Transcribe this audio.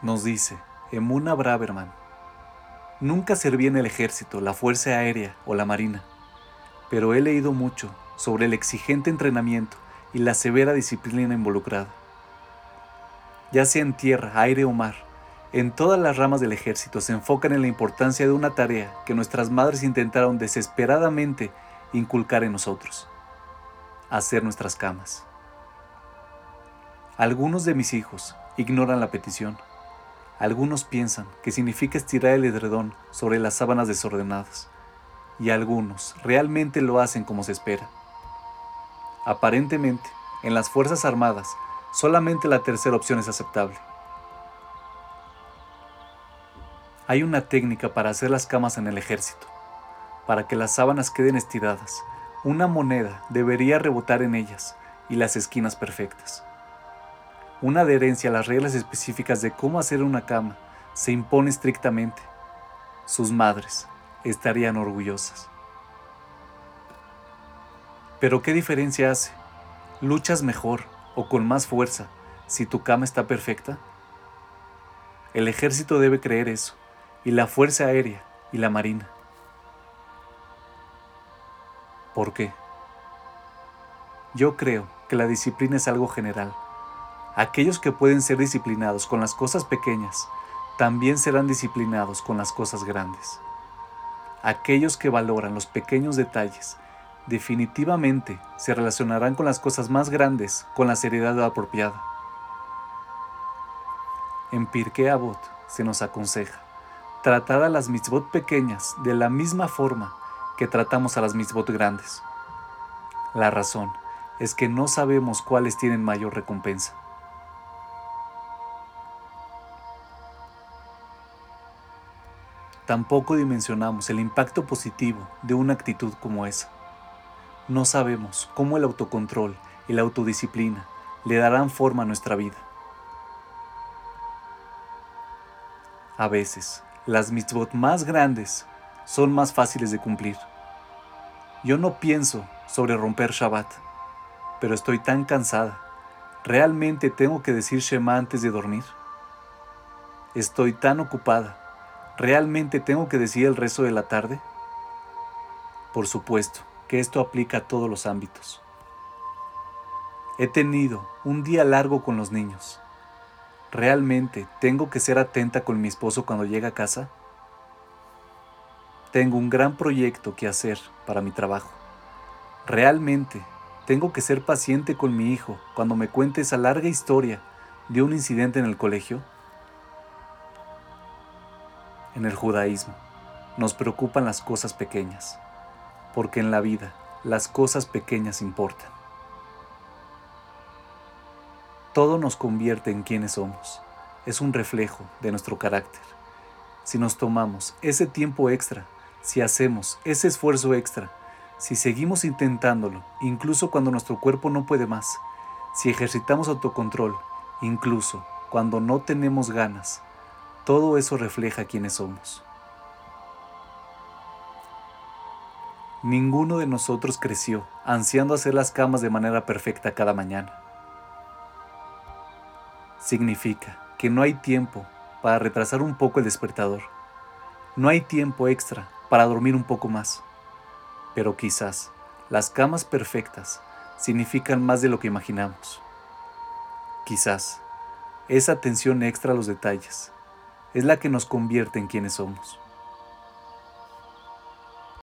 Nos dice Emuna Braverman, nunca serví en el ejército, la fuerza aérea o la marina, pero he leído mucho sobre el exigente entrenamiento y la severa disciplina involucrada. Ya sea en tierra, aire o mar, en todas las ramas del ejército se enfocan en la importancia de una tarea que nuestras madres intentaron desesperadamente inculcar en nosotros, hacer nuestras camas. Algunos de mis hijos ignoran la petición. Algunos piensan que significa estirar el edredón sobre las sábanas desordenadas. Y algunos realmente lo hacen como se espera. Aparentemente, en las Fuerzas Armadas, solamente la tercera opción es aceptable. Hay una técnica para hacer las camas en el ejército. Para que las sábanas queden estiradas, una moneda debería rebotar en ellas y las esquinas perfectas. Una adherencia a las reglas específicas de cómo hacer una cama se impone estrictamente. Sus madres estarían orgullosas. Pero ¿qué diferencia hace? ¿Luchas mejor o con más fuerza si tu cama está perfecta? El ejército debe creer eso, y la Fuerza Aérea y la Marina. ¿Por qué? Yo creo que la disciplina es algo general Aquellos que pueden ser disciplinados con las cosas pequeñas, también serán disciplinados con las cosas grandes. Aquellos que valoran los pequeños detalles, definitivamente se relacionarán con las cosas más grandes con la seriedad apropiada. En Pirkei Avot se nos aconseja tratar a las mitzvot pequeñas de la misma forma que tratamos a las mitzvot grandes. La razón es que no sabemos cuáles tienen mayor recompensa. Tampoco dimensionamos el impacto positivo de una actitud como esa. No sabemos cómo el autocontrol y la autodisciplina le darán forma a nuestra vida. A veces, las mitzvot más grandes son más fáciles de cumplir. Yo no pienso sobre romper Shabbat, pero estoy tan cansada. ¿Realmente tengo que decir Shema antes de dormir? Estoy tan ocupada ¿Realmente tengo que decir el resto de la tarde? Por supuesto que esto aplica a todos los ámbitos. He tenido un día largo con los niños. ¿Realmente tengo que ser atenta con mi esposo cuando llega a casa? Tengo un gran proyecto que hacer para mi trabajo. ¿Realmente tengo que ser paciente con mi hijo cuando me cuente esa larga historia de un incidente en el colegio? En el judaísmo nos preocupan las cosas pequeñas, porque en la vida las cosas pequeñas importan. Todo nos convierte en quienes somos, es un reflejo de nuestro carácter. Si nos tomamos ese tiempo extra, si hacemos ese esfuerzo extra, si seguimos intentándolo, incluso cuando nuestro cuerpo no puede más, si ejercitamos autocontrol, incluso cuando no tenemos ganas, todo eso refleja quiénes somos. Ninguno de nosotros creció ansiando hacer las camas de manera perfecta cada mañana. Significa que no hay tiempo para retrasar un poco el despertador. No hay tiempo extra para dormir un poco más. Pero quizás las camas perfectas significan más de lo que imaginamos. Quizás esa atención extra a los detalles es la que nos convierte en quienes somos.